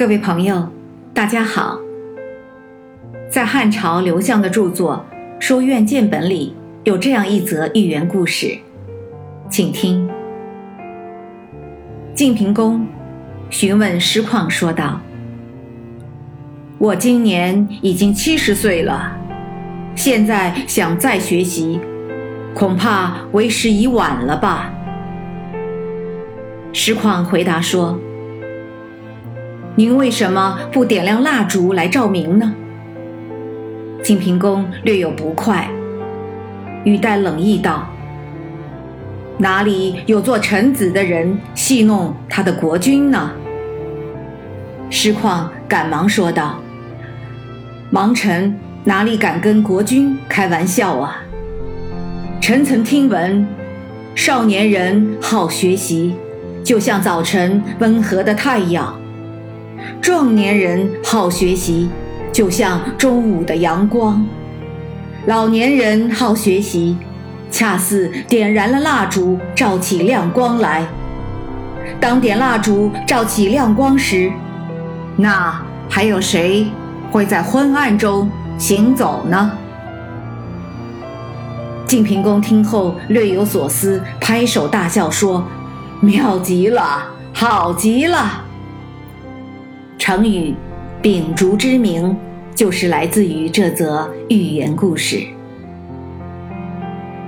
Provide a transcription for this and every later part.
各位朋友，大家好。在汉朝刘向的著作《说苑见本》里有这样一则寓言故事，请听。晋平公询问师旷说道：“我今年已经七十岁了，现在想再学习，恐怕为时已晚了吧？”师旷回答说。您为什么不点亮蜡烛来照明呢？晋平公略有不快，语带冷意道：“哪里有做臣子的人戏弄他的国君呢？”师旷赶忙说道：“盲臣哪里敢跟国君开玩笑啊？臣曾听闻，少年人好学习，就像早晨温和的太阳。”壮年人好学习，就像中午的阳光；老年人好学习，恰似点燃了蜡烛，照起亮光来。当点蜡烛照起亮光时，那还有谁会在昏暗中行走呢？晋平公听后略有所思，拍手大笑说：“妙极了，好极了！”成语“秉烛之明”就是来自于这则寓言故事。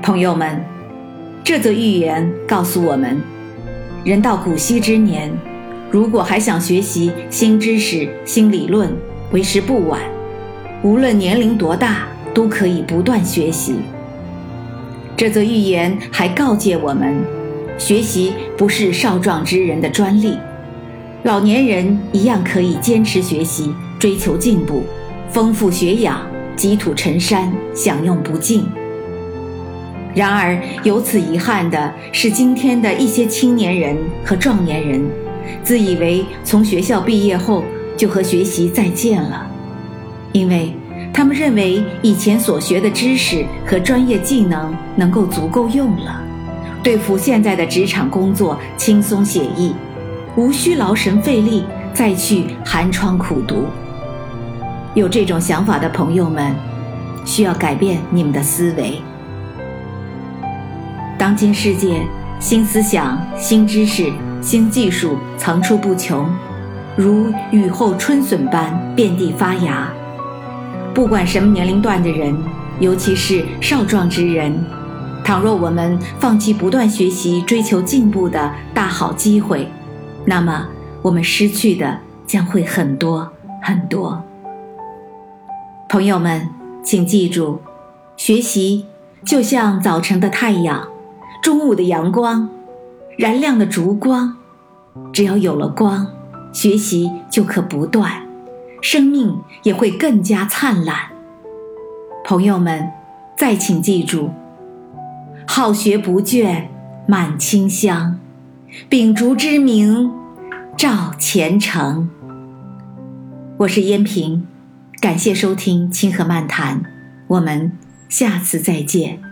朋友们，这则寓言告诉我们：人到古稀之年，如果还想学习新知识、新理论，为时不晚。无论年龄多大，都可以不断学习。这则寓言还告诫我们：学习不是少壮之人的专利。老年人一样可以坚持学习，追求进步，丰富学养，积土成山，享用不尽。然而，由此遗憾的是，今天的一些青年人和壮年人，自以为从学校毕业后就和学习再见了，因为他们认为以前所学的知识和专业技能能够足够用了，对付现在的职场工作轻松写意。无需劳神费力再去寒窗苦读。有这种想法的朋友们，需要改变你们的思维。当今世界，新思想、新知识、新技术层出不穷，如雨后春笋般遍地发芽。不管什么年龄段的人，尤其是少壮之人，倘若我们放弃不断学习、追求进步的大好机会，那么，我们失去的将会很多很多。朋友们，请记住，学习就像早晨的太阳，中午的阳光，燃亮的烛光。只要有了光，学习就可不断，生命也会更加灿烂。朋友们，再请记住：好学不倦，满清香。秉烛之明，照前程。我是燕平，感谢收听《清河漫谈》，我们下次再见。